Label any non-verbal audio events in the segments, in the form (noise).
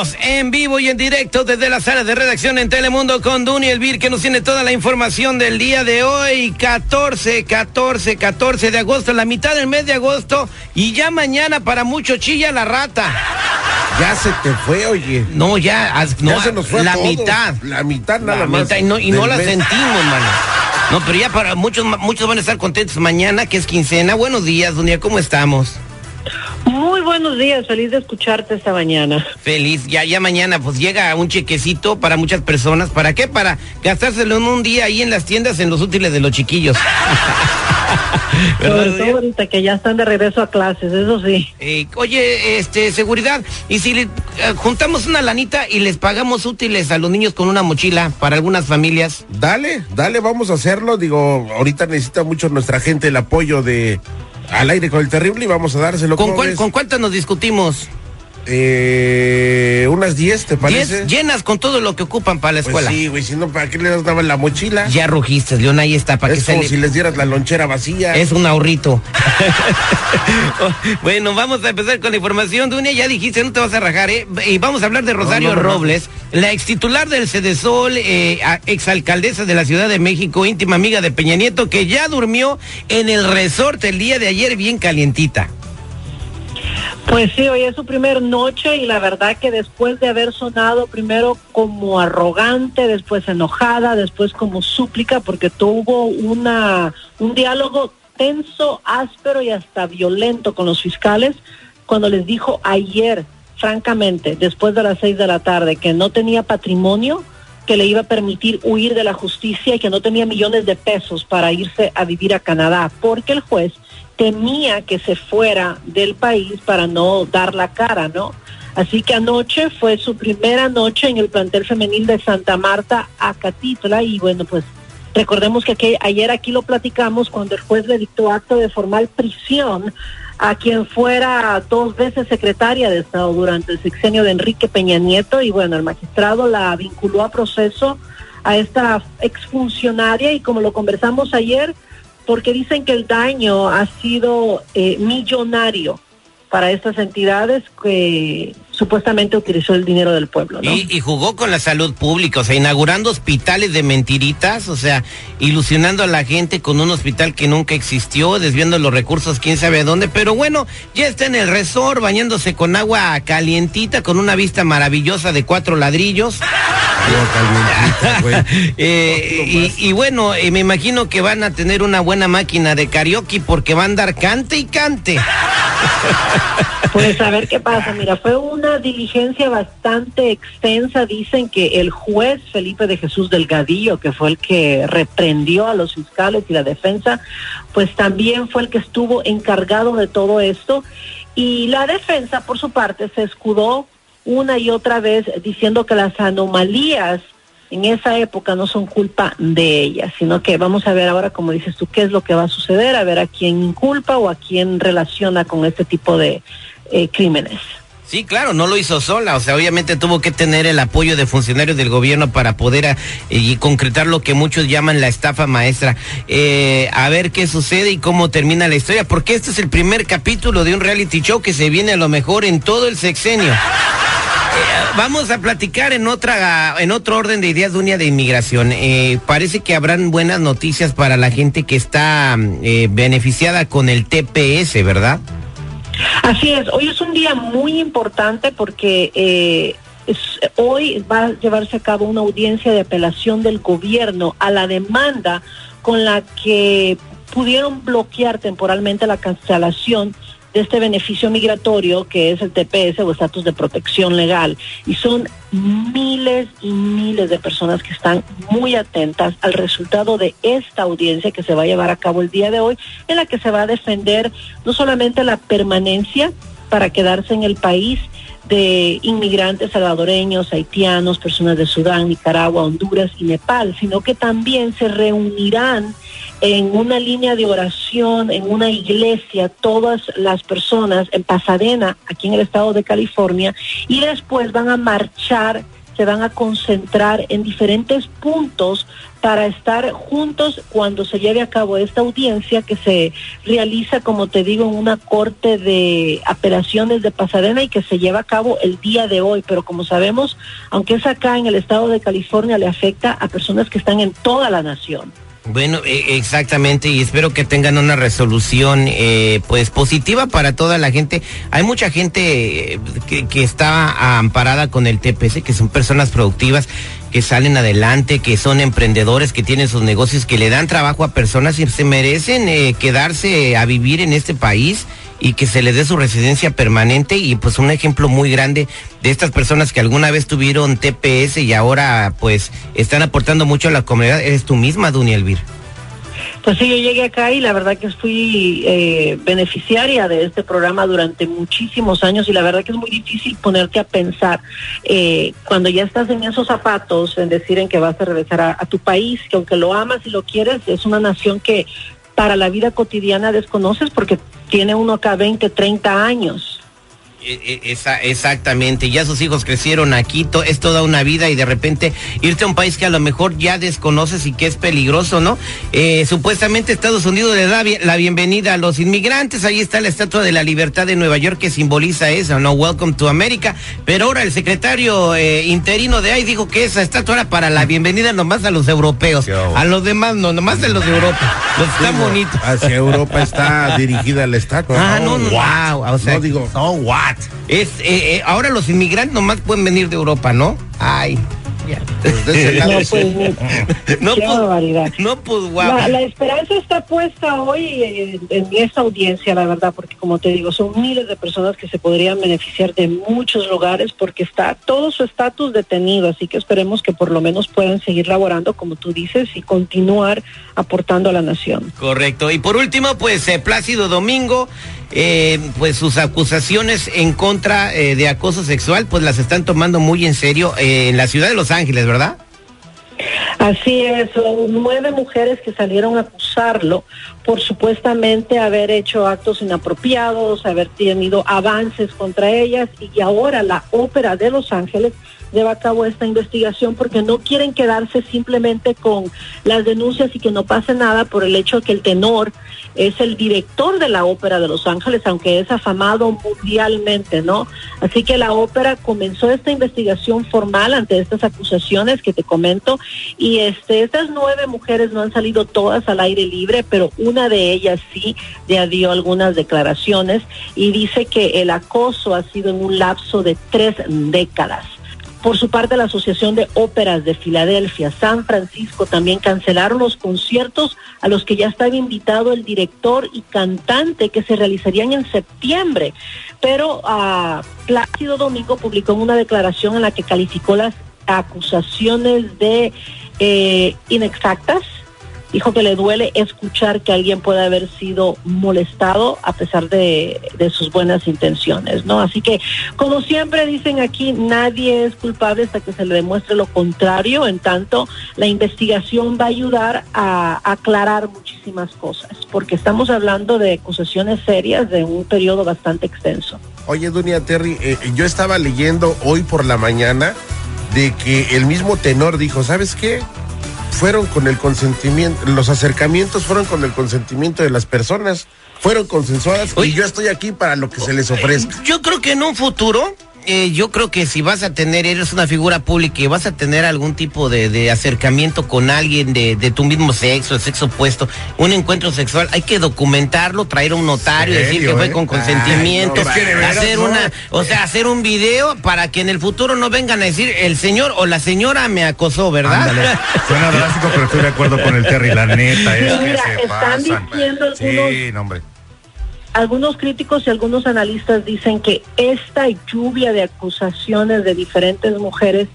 Estamos en vivo y en directo desde la sala de redacción en Telemundo con Duni Elvir que nos tiene toda la información del día de hoy, 14, 14, 14 de agosto, la mitad del mes de agosto y ya mañana para mucho chilla la rata. Ya se te fue, oye. No, ya, no, ya se nos fue la todo. mitad. La mitad nada La más. mitad y no, y no la mes. sentimos, mano. No, pero ya para muchos, muchos van a estar contentos mañana, que es quincena. Buenos días, Dunia, ¿cómo estamos? Muy buenos días, feliz de escucharte esta mañana. Feliz, ya, ya mañana pues llega un chequecito para muchas personas. ¿Para qué? Para gastárselo en un día ahí en las tiendas en los útiles de los chiquillos. (laughs) Sobre ¿Verdad, todo ahorita que ya están de regreso a clases, eso sí. Eh, oye, este, seguridad, y si le, eh, juntamos una lanita y les pagamos útiles a los niños con una mochila para algunas familias. Dale, dale, vamos a hacerlo. Digo, ahorita necesita mucho nuestra gente el apoyo de al aire con el terrible y vamos a dárselo. ¿Con, ¿cómo cuál? ¿Con cuántas nos discutimos? Eh, unas 10, ¿te parece? Diez llenas con todo lo que ocupan para la Pues escuela. sí, güey, si no, ¿para qué les daban la mochila? Ya rugiste, León, ahí está, para que es se como le- si les dieras la lonchera vacía. Es un ahorrito. (laughs) bueno, vamos a empezar con la información. Dunia, ya dijiste, no te vas a rajar, ¿eh? Y vamos a hablar de Rosario no. Robles, la ex titular del Cedesol, eh, exalcaldesa de la Ciudad de México, íntima amiga de Peña Nieto, que ya durmió en el resort el día de ayer bien calientita. Pues sí, hoy es su primer noche y la verdad que después de haber sonado primero como arrogante, después enojada, después como súplica, porque tuvo una un diálogo tenso, áspero y hasta violento con los fiscales, cuando les dijo ayer, francamente, después de las seis de la tarde, que no tenía patrimonio que le iba a permitir huir de la justicia y que no tenía millones de pesos para irse a vivir a Canadá, porque el juez temía que se fuera del país para no dar la cara, ¿no? Así que anoche fue su primera noche en el plantel femenil de Santa Marta, Acatitla, y bueno, pues recordemos que aquel- ayer aquí lo platicamos cuando el juez le dictó acto de formal prisión a quien fuera dos veces secretaria de Estado durante el sexenio de Enrique Peña Nieto, y bueno, el magistrado la vinculó a proceso a esta exfuncionaria y como lo conversamos ayer, porque dicen que el daño ha sido eh, millonario para estas entidades que supuestamente utilizó el dinero del pueblo, ¿no? Y, y jugó con la salud pública, o sea, inaugurando hospitales de mentiritas, o sea, ilusionando a la gente con un hospital que nunca existió, desviando los recursos quién sabe a dónde, pero bueno, ya está en el resort, bañándose con agua calientita, con una vista maravillosa de cuatro ladrillos. (laughs) Eh, y, y bueno, eh, me imagino que van a tener una buena máquina de karaoke porque va a andar cante y cante. Pues a ver qué pasa. Mira, fue una diligencia bastante extensa. Dicen que el juez Felipe de Jesús Delgadillo, que fue el que reprendió a los fiscales y la defensa, pues también fue el que estuvo encargado de todo esto. Y la defensa, por su parte, se escudó una y otra vez diciendo que las anomalías en esa época no son culpa de ella, sino que vamos a ver ahora, como dices tú, qué es lo que va a suceder, a ver a quién inculpa o a quién relaciona con este tipo de eh, crímenes. Sí, claro, no lo hizo sola, o sea, obviamente tuvo que tener el apoyo de funcionarios del gobierno para poder ah, y concretar lo que muchos llaman la estafa maestra. Eh, a ver qué sucede y cómo termina la historia, porque este es el primer capítulo de un reality show que se viene a lo mejor en todo el sexenio. Eh, Vamos a platicar en otra, en otro orden de ideas, Dunia, de inmigración. Eh, parece que habrán buenas noticias para la gente que está beneficiada con el TPS, ¿verdad? Así es, hoy es un día muy importante porque eh, hoy va a llevarse a cabo una audiencia de apelación del gobierno a la demanda con la que pudieron bloquear temporalmente la cancelación de este beneficio migratorio que es el TPS o estatus de protección legal. Y son miles y miles de personas que están muy atentas al resultado de esta audiencia que se va a llevar a cabo el día de hoy, en la que se va a defender no solamente la permanencia para quedarse en el país de inmigrantes salvadoreños, haitianos, personas de Sudán, Nicaragua, Honduras y Nepal, sino que también se reunirán en una línea de oración, en una iglesia, todas las personas en Pasadena, aquí en el estado de California, y después van a marchar se van a concentrar en diferentes puntos para estar juntos cuando se lleve a cabo esta audiencia que se realiza, como te digo, en una corte de apelaciones de Pasadena y que se lleva a cabo el día de hoy. Pero como sabemos, aunque es acá en el estado de California, le afecta a personas que están en toda la nación. Bueno, e- exactamente, y espero que tengan una resolución eh, pues positiva para toda la gente. Hay mucha gente eh, que, está amparada con el TPS, que son personas productivas, que salen adelante, que son emprendedores, que tienen sus negocios, que le dan trabajo a personas y se merecen eh, quedarse a vivir en este país y que se les dé su residencia permanente y pues un ejemplo muy grande de estas personas que alguna vez tuvieron TPS y ahora pues están aportando mucho a la comunidad. Eres tú misma, Dunia Elvir. Pues sí, yo llegué acá y la verdad que fui eh, beneficiaria de este programa durante muchísimos años y la verdad que es muy difícil ponerte a pensar eh, cuando ya estás en esos zapatos, en decir en que vas a regresar a tu país, que aunque lo amas y lo quieres, es una nación que para la vida cotidiana desconoces porque tiene uno acá 20, 30 años. E- e- Esa, exactamente, ya sus hijos crecieron aquí, to- es toda una vida y de repente irte a un país que a lo mejor ya desconoces y que es peligroso, ¿no? Eh, supuestamente Estados Unidos le da la bienvenida a los inmigrantes, ahí está la Estatua de la Libertad de Nueva York que simboliza eso, ¿no? Welcome to America, pero ahora el secretario eh, interino de ahí dijo que esa estatua era para la bienvenida nomás a los europeos, a los demás no, nomás de los de Europa, los Digo, bonitos. Hacia Europa está dirigida la estatua. Ah, no, no, wow, o sea, no digo, No, what? es, eh, eh, ahora los inmigrantes nomás pueden venir de Europa, ¿no? Ay. ya. pues (laughs) No, pues, No, qué pues, barbaridad. no, pues, guau. La, la esperanza está puesta hoy en, en esta audiencia, la verdad, porque como te digo, son miles de personas que se podrían beneficiar de muchos lugares porque está todo su estatus detenido, así que esperemos que por lo menos puedan seguir laborando, como tú dices, y continuar aportando a la nación. Correcto. Y por último, pues eh, Plácido Domingo, eh, pues sus acusaciones en contra eh, de acoso sexual, pues las están tomando muy en serio eh, en la ciudad de Los Ángeles, ¿verdad? Así es, nueve mujeres que salieron a acusarlo por supuestamente haber hecho actos inapropiados, haber tenido avances contra ellas y ahora la ópera de Los Ángeles lleva a cabo esta investigación porque no quieren quedarse simplemente con las denuncias y que no pase nada por el hecho que el tenor es el director de la ópera de Los Ángeles, aunque es afamado mundialmente, ¿no? Así que la ópera comenzó esta investigación formal ante estas acusaciones que te comento y este estas nueve mujeres no han salido todas al aire libre, pero una de ellas sí ya dio algunas declaraciones y dice que el acoso ha sido en un lapso de tres décadas. Por su parte, la Asociación de Óperas de Filadelfia, San Francisco, también cancelaron los conciertos a los que ya estaba invitado el director y cantante que se realizarían en septiembre. Pero ah, Plácido Domingo publicó una declaración en la que calificó las acusaciones de eh, inexactas. Dijo que le duele escuchar que alguien pueda haber sido molestado a pesar de, sus buenas intenciones, ¿no? Así que, como siempre dicen aquí, nadie es culpable hasta que se le demuestre lo contrario. En tanto, la investigación va a ayudar a, aclarar muchísimas cosas, porque estamos hablando de acusaciones serias de un periodo bastante extenso. Oye, Dunia Terry, eh, yo estaba leyendo hoy por la mañana de que el mismo tenor dijo, ¿sabes qué? Fueron con el consentimiento, los acercamientos fueron con el consentimiento de las personas, fueron consensuadas Oye. y yo estoy aquí para lo que se les ofrezca. Yo creo que en un futuro, eh, yo creo que si vas a tener, eres una figura pública y vas a tener algún tipo de, de acercamiento con alguien de, de tu mismo sexo, de sexo opuesto, un encuentro sexual, hay que documentarlo, traer a un notario, ¿Serio, decir que fue eh? con consentimiento, Ay, no, Es que de veras, hacer no. una, o sea, hacer un video para que en el futuro no vengan a decir el señor o la señora me acosó, ¿verdad? Ándale. (laughs) Suena drástico, pero estoy de acuerdo con el Terry, la neta. Es que Mira, se están pasan. diciendo Sí, algunos- no, hombre. Algunos críticos y algunos analistas dicen que esta lluvia de acusaciones de diferentes mujeres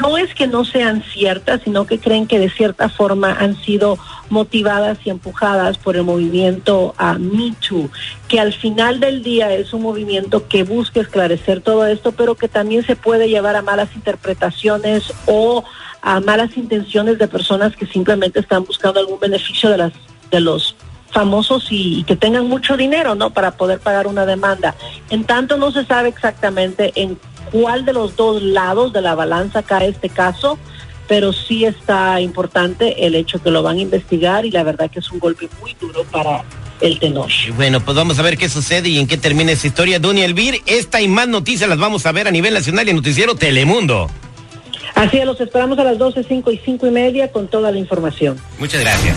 no es que no sean ciertas, sino que creen que de cierta forma han sido motivadas y empujadas por el movimiento a Me Too, que al final del día es un movimiento que busca esclarecer todo esto, pero que también se puede llevar a malas interpretaciones o a malas intenciones de personas que simplemente están buscando algún beneficio de las de los famosos y, que tengan mucho dinero, ¿no? Para poder pagar una demanda. En tanto no se sabe exactamente en cuál de los dos lados de la balanza cae este caso, pero sí está importante el hecho que lo van a investigar y la verdad que es un golpe muy duro para el tenor. Bueno, pues vamos a ver qué sucede y en qué termina esa historia. Duny Elvir, esta y más noticias las vamos a ver a nivel nacional y en Noticiero Telemundo. Así es, los esperamos a las 12, 5 y 5 y media con toda la información. Muchas gracias.